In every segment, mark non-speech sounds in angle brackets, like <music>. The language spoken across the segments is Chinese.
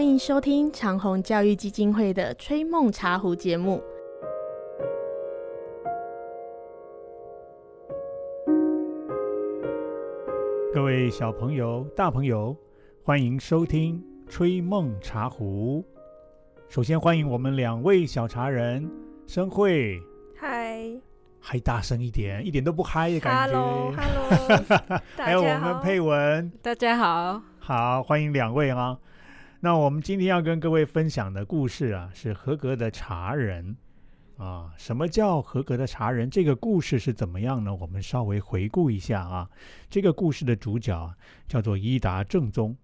欢迎收听长虹教育基金会的《吹梦茶壶》节目。各位小朋友、大朋友，欢迎收听《吹梦茶壶》。首先欢迎我们两位小茶人，生慧，嗨还大声一点，一点都不嗨的感觉。，Hello，Hello，<laughs> 还有我们佩文，大家好，好，欢迎两位啊。那我们今天要跟各位分享的故事啊，是合格的茶人啊。什么叫合格的茶人？这个故事是怎么样呢？我们稍微回顾一下啊。这个故事的主角啊，叫做伊达正宗。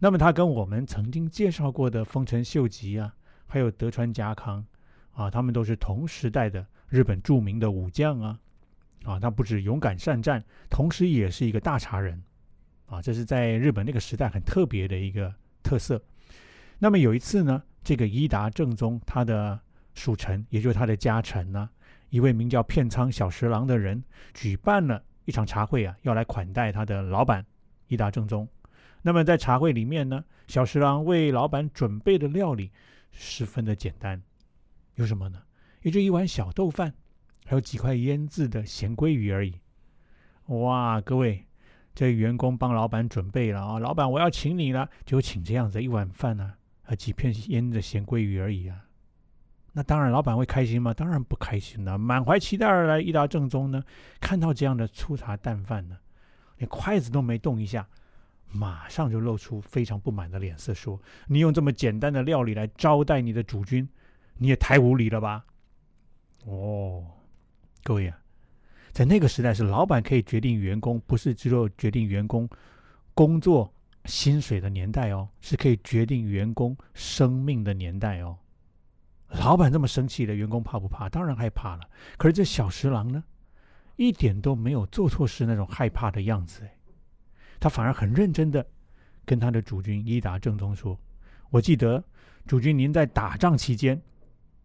那么他跟我们曾经介绍过的丰臣秀吉啊，还有德川家康啊，他们都是同时代的日本著名的武将啊。啊，他不止勇敢善战，同时也是一个大茶人啊。这是在日本那个时代很特别的一个特色。那么有一次呢，这个伊达正宗他的属臣，也就是他的家臣呢，一位名叫片仓小十郎的人，举办了一场茶会啊，要来款待他的老板伊达正宗。那么在茶会里面呢，小十郎为老板准备的料理十分的简单，有什么呢？也就一碗小豆饭，还有几块腌制的咸鲑鱼而已。哇，各位，这员工帮老板准备了啊，老板我要请你了，就请这样子一碗饭呢、和几片腌的咸鲑鱼而已啊。那当然，老板会开心吗？当然不开心了。满怀期待而来，一达正宗呢，看到这样的粗茶淡饭呢，连筷子都没动一下，马上就露出非常不满的脸色，说：“你用这么简单的料理来招待你的主君，你也太无礼了吧！”哦，各位啊，在那个时代是老板可以决定员工，不是只有决定员工工作薪水的年代哦，是可以决定员工生命的年代哦。老板这么生气的，员工怕不怕？当然害怕了。可是这小十郎呢，一点都没有做错事那种害怕的样子，哎，他反而很认真的跟他的主君伊达正宗说：“我记得主君您在打仗期间，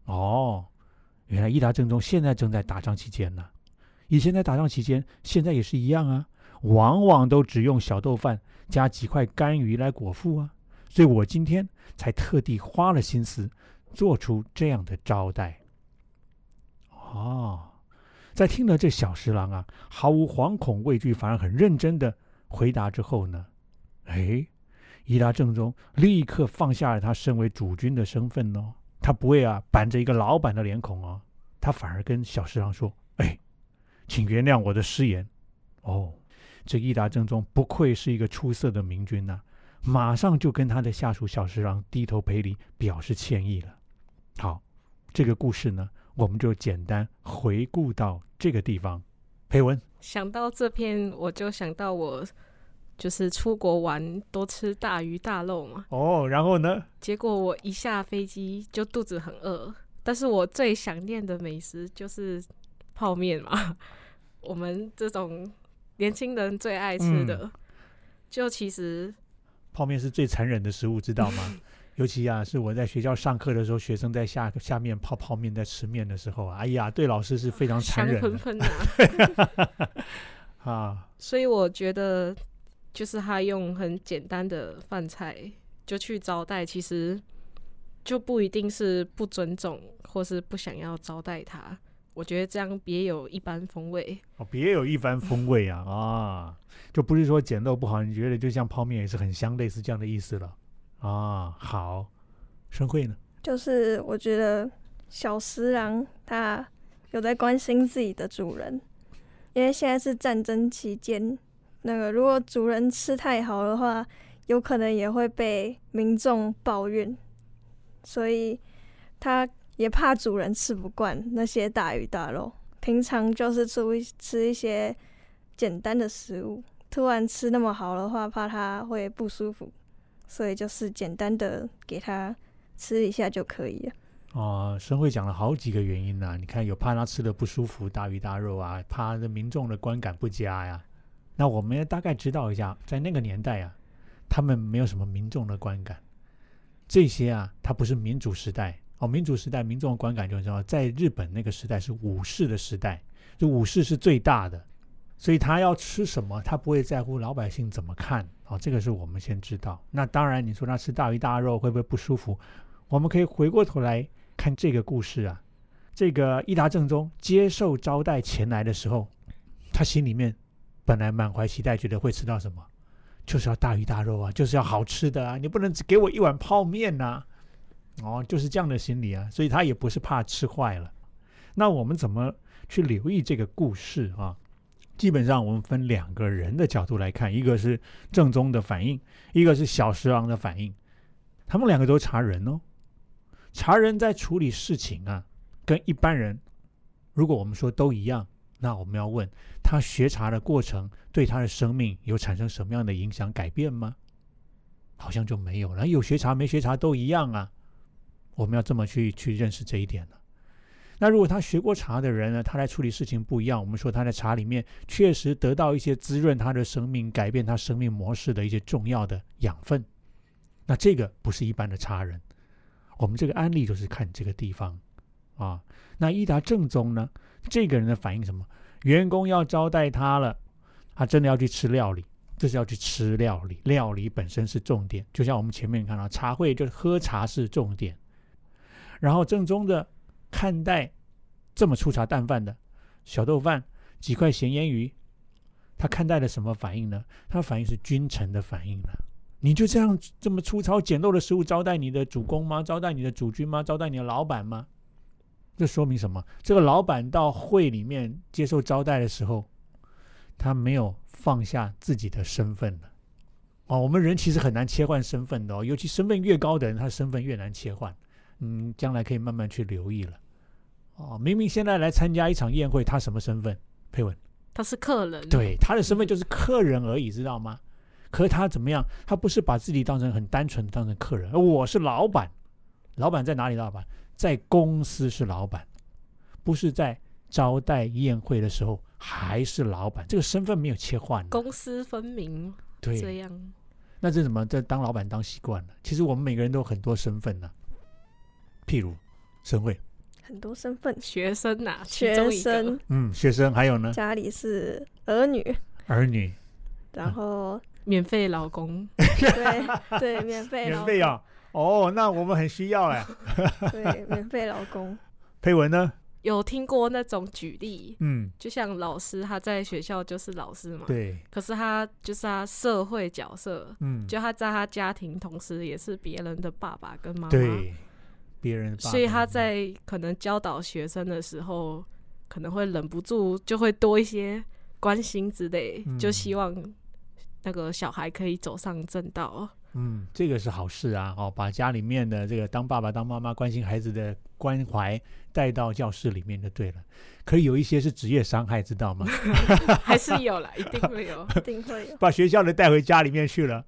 哦，原来伊达正宗现在正在打仗期间呢。以前在打仗期间，现在也是一样啊，往往都只用小豆饭加几块干鱼来果腹啊。所以我今天才特地花了心思。”做出这样的招待，哦，在听了这小十郎啊毫无惶恐畏惧，反而很认真的回答之后呢，哎，伊达正宗立刻放下了他身为主君的身份哦，他不会啊板着一个老板的脸孔哦，他反而跟小十郎说：“，请原谅我的失言。”哦，这伊达正宗不愧是一个出色的明君呐、啊，马上就跟他的下属小十郎低头赔礼，表示歉意了。好，这个故事呢，我们就简单回顾到这个地方。裴文想到这篇，我就想到我就是出国玩多吃大鱼大肉嘛。哦，然后呢？结果我一下飞机就肚子很饿，但是我最想念的美食就是泡面嘛。<laughs> 我们这种年轻人最爱吃的，嗯、就其实泡面是最残忍的食物，知道吗？<laughs> 尤其啊，是我在学校上课的时候，学生在下下面泡泡面，在吃面的时候，哎呀，对老师是非常残忍的。香喷喷啊！<laughs> 啊，所以我觉得，就是他用很简单的饭菜就去招待，其实就不一定是不尊重，或是不想要招待他。我觉得这样别有一番风味哦，别有一番风味啊 <laughs> 啊！就不是说简陋不好，你觉得就像泡面也是很香，类似这样的意思了。啊，好，申慧呢？就是我觉得小十郎他有在关心自己的主人，因为现在是战争期间，那个如果主人吃太好的话，有可能也会被民众抱怨，所以他也怕主人吃不惯那些大鱼大肉，平常就是吃吃一些简单的食物，突然吃那么好的话，怕他会不舒服。所以就是简单的给他吃一下就可以了。哦，生会讲了好几个原因呢、你看有怕他吃的不舒服，大鱼大肉啊，怕民众的观感不佳呀。那我们大概知道一下，在那个年代啊，他们没有什么民众的观感，这些啊，它不是民主时代哦，民主时代民众的观感就是说，在日本那个时代是武士的时代，就武士是最大的，所以他要吃什么，他不会在乎老百姓怎么看。哦，这个是我们先知道。那当然，你说他吃大鱼大肉会不会不舒服？我们可以回过头来看这个故事啊。这个伊达正宗接受招待前来的时候，他心里面本来满怀期待，觉得会吃到什么，就是要大鱼大肉啊，就是要好吃的啊，你不能只给我一碗泡面呐。哦，就是这样的心理啊，所以他也不是怕吃坏了。那我们怎么去留意这个故事啊？基本上我们分两个人的角度来看，一个是正宗的反应，一个是小十郎的反应。他们两个都查人哦，查人在处理事情啊。跟一般人，如果我们说都一样，那我们要问他学茶的过程对他的生命有产生什么样的影响改变吗？好像就没有了。有学茶没学茶都一样啊。我们要这么去去认识这一点呢。那如果他学过茶的人呢，他来处理事情不一样。我们说他在茶里面确实得到一些滋润他的生命、改变他生命模式的一些重要的养分。那这个不是一般的茶人。我们这个案例就是看这个地方。啊，那伊达正宗呢？这个人的反应什么？员工要招待他了，他真的要去吃料理，这是要去吃料理。料理本身是重点，就像我们前面看到茶会，就是喝茶是重点。然后正宗的看待这么粗茶淡饭的小豆饭，几块咸腌鱼，他看待了什么反应呢？他反应是君臣的反应了。你就这样这么粗糙简陋的食物招待你的主公吗？招待你的主君吗？招待你的老板吗？这说明什么？这个老板到会里面接受招待的时候，他没有放下自己的身份了。哦，我们人其实很难切换身份的哦，尤其身份越高的人，他身份越难切换。嗯，将来可以慢慢去留意了。哦，明明现在来参加一场宴会，他什么身份？佩文，他是客人。对，他的身份就是客人而已，知道吗？可是他怎么样？他不是把自己当成很单纯的当成客人，我是老板。老板在哪里？老板？在公司是老板，不是在招待宴会的时候还是老板，这个身份没有切换，公私分明。对，这样，那这怎么这当老板当习惯了？其实我们每个人都有很多身份呢，譬如生会，很多身份，学生呐，学生，嗯，学生还有呢，家里是儿女，儿女，然后免费老公，对对，<laughs> 免费免费啊。哦，那我们很需要哎。<laughs> 对，免费老公。佩文呢？有听过那种举例，嗯，就像老师他在学校就是老师嘛，对。可是他就是他社会角色，嗯，就他在他家庭同时也是别人的爸爸跟妈妈，对，别人。所以他在可能教导学生的时候，可能会忍不住就会多一些关心之类，就希望那个小孩可以走上正道。嗯，这个是好事啊！哦，把家里面的这个当爸爸、当妈妈关心孩子的关怀带到教室里面就对了。可以有一些是职业伤害，知道吗？<laughs> 还是有了，一定会有，一定会有。<laughs> 把学校的带回家里面去了，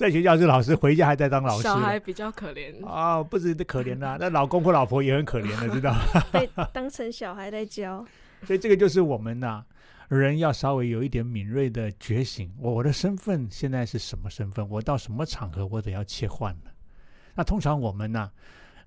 在学校是老师，回家还在当老师。小孩比较可怜啊，不止的可怜呐，<laughs> 那老公或老婆也很可怜的，知道 <laughs> 被当成小孩在教，所以这个就是我们呐。人要稍微有一点敏锐的觉醒，我的身份现在是什么身份？我到什么场合我得要切换了？那通常我们呢，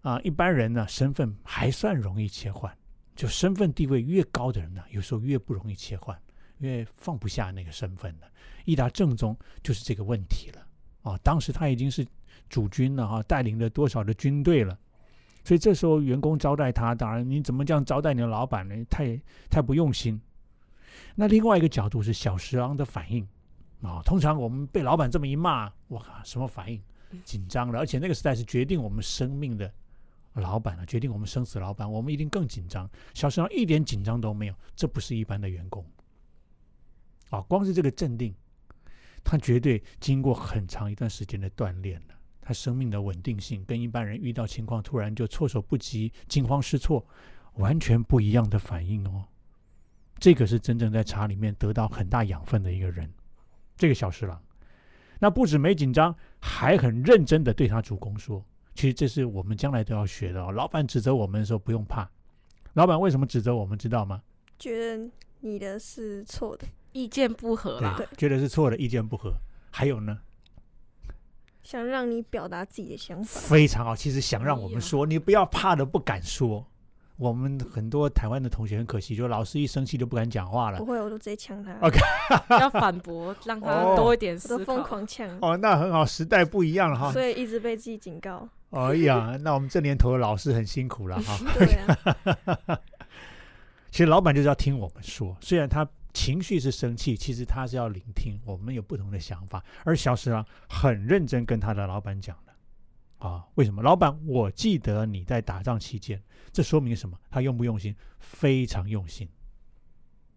啊，一般人呢，身份还算容易切换。就身份地位越高的人呢，有时候越不容易切换，因为放不下那个身份了。一达正宗就是这个问题了。啊，当时他已经是主君了哈，带领了多少的军队了？所以这时候员工招待他，当然你怎么这样招待你的老板呢？太太不用心。那另外一个角度是小十郎的反应啊，通常我们被老板这么一骂，我靠，什么反应？紧张了，而且那个时代是决定我们生命的老板了，决定我们生死老板，我们一定更紧张。小十郎一点紧张都没有，这不是一般的员工啊，光是这个镇定，他绝对经过很长一段时间的锻炼了，他生命的稳定性跟一般人遇到情况突然就措手不及、惊慌失措，完全不一样的反应哦。这个是真正在茶里面得到很大养分的一个人，这个小侍郎，那不止没紧张，还很认真的对他主公说：“其实这是我们将来都要学的哦。老板指责我们的时候不用怕，老板为什么指责我们知道吗？觉得你的是错的，意见不合啦，觉得是错的，意见不合。还有呢，想让你表达自己的想法，非常好。其实想让我们说，你不要怕的不敢说。”我们很多台湾的同学很可惜，就老师一生气就不敢讲话了不。会，我都直接呛他 OK <laughs> 要反驳，让他哦多一点我都疯。狂呛，哦，那很好，时代不一样了哈。所以一直被自己警告。哎呀，那我们这年头的老师很辛苦了哈。<laughs> 对啊，<laughs> 其实老板就是要听我们说，虽然他情绪是生气，其实他是要聆听我们有不同的想法。而小十郎很认真跟他的老板讲的啊，为什么？老板，我记得你在打仗期间，这说明什么？他用不用心？非常用心。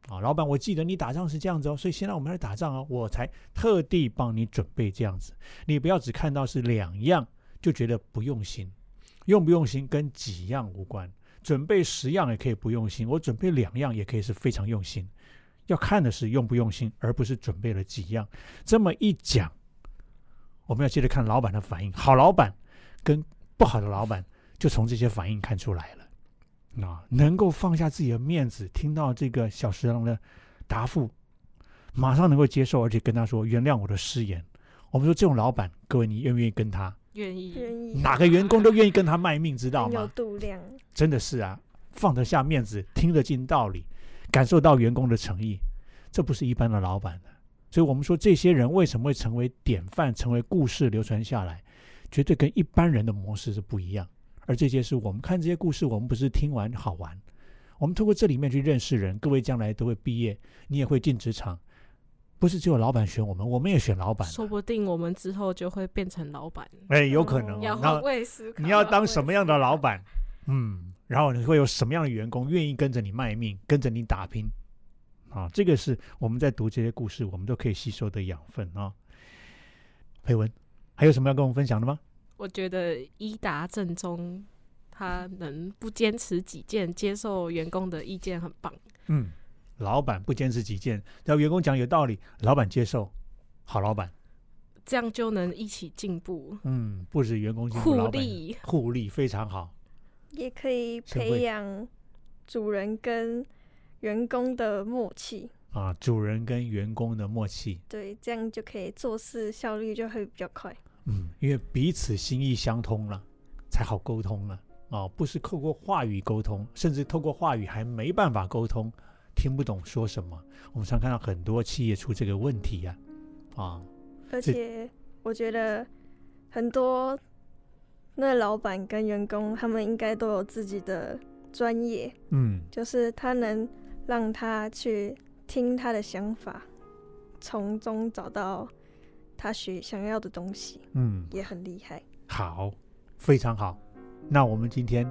啊，老板，我记得你打仗是这样子哦，所以现在我们来打仗哦，我才特地帮你准备这样子。你不要只看到是两样就觉得不用心，用不用心跟几样无关。准备十样也可以不用心，我准备两样也可以是非常用心。要看的是用不用心，而不是准备了几样。这么一讲，我们要接着看老板的反应。好老板跟不好的老板，就从这些反应看出来了。啊，能够放下自己的面子，听到这个小十郎的答复，马上能够接受，而且跟他说原谅我的失言。我们说这种老板，各位你愿不愿意跟他？愿意，愿意哪个员工都愿意跟他卖命，知道吗有吗？度量，真的是啊，放得下面子，听得进道理，感受到员工的诚意，这不是一般的老板的。所以我们说，这些人为什么会成为典范，成为故事流传下来，绝对跟一般人的模式是不一样。而这些是我们看这些故事，我们不是听完好玩，我们通过这里面去认识人。各位将来都会毕业，你也会进职场，不是只有老板选我们，我们也选老板啊。说不定我们之后就会变成老板，哎，有可能。要换位思考。你要当什么样的老板？嗯，然后你会有什么样的员工愿意跟着你卖命，跟着你打拼？啊，这个是我们在读这些故事，我们都可以吸收的养分啊。佩文，还有什么要跟我们分享的吗？我觉得伊达正宗他能不坚持己见，接受员工的意见，很棒。嗯，老板不坚持己见，只要员工讲有道理，老板接受，好老板。这样就能一起进步，嗯，不止员工进步，互利。互利非常好。也可以培养主人跟员工的默契。啊，主人跟员工的默契，对，这样就可以做事效率就会比较快。嗯，因为彼此心意相通了，才好沟通了。啊，不是透过话语沟通，甚至透过话语还没办法沟通，听不懂说什么。我们常看到很多企业出这个问题呀、啊，而且我觉得很多那老板跟员工他们应该都有自己的专业，嗯，就是他能让他去听他的想法，从中找到他学想要的东西，嗯，也很厉害。好，非常好。那我们今天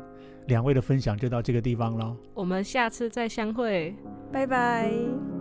两位的分享就到这个地方喽。我们下次再相会。拜拜。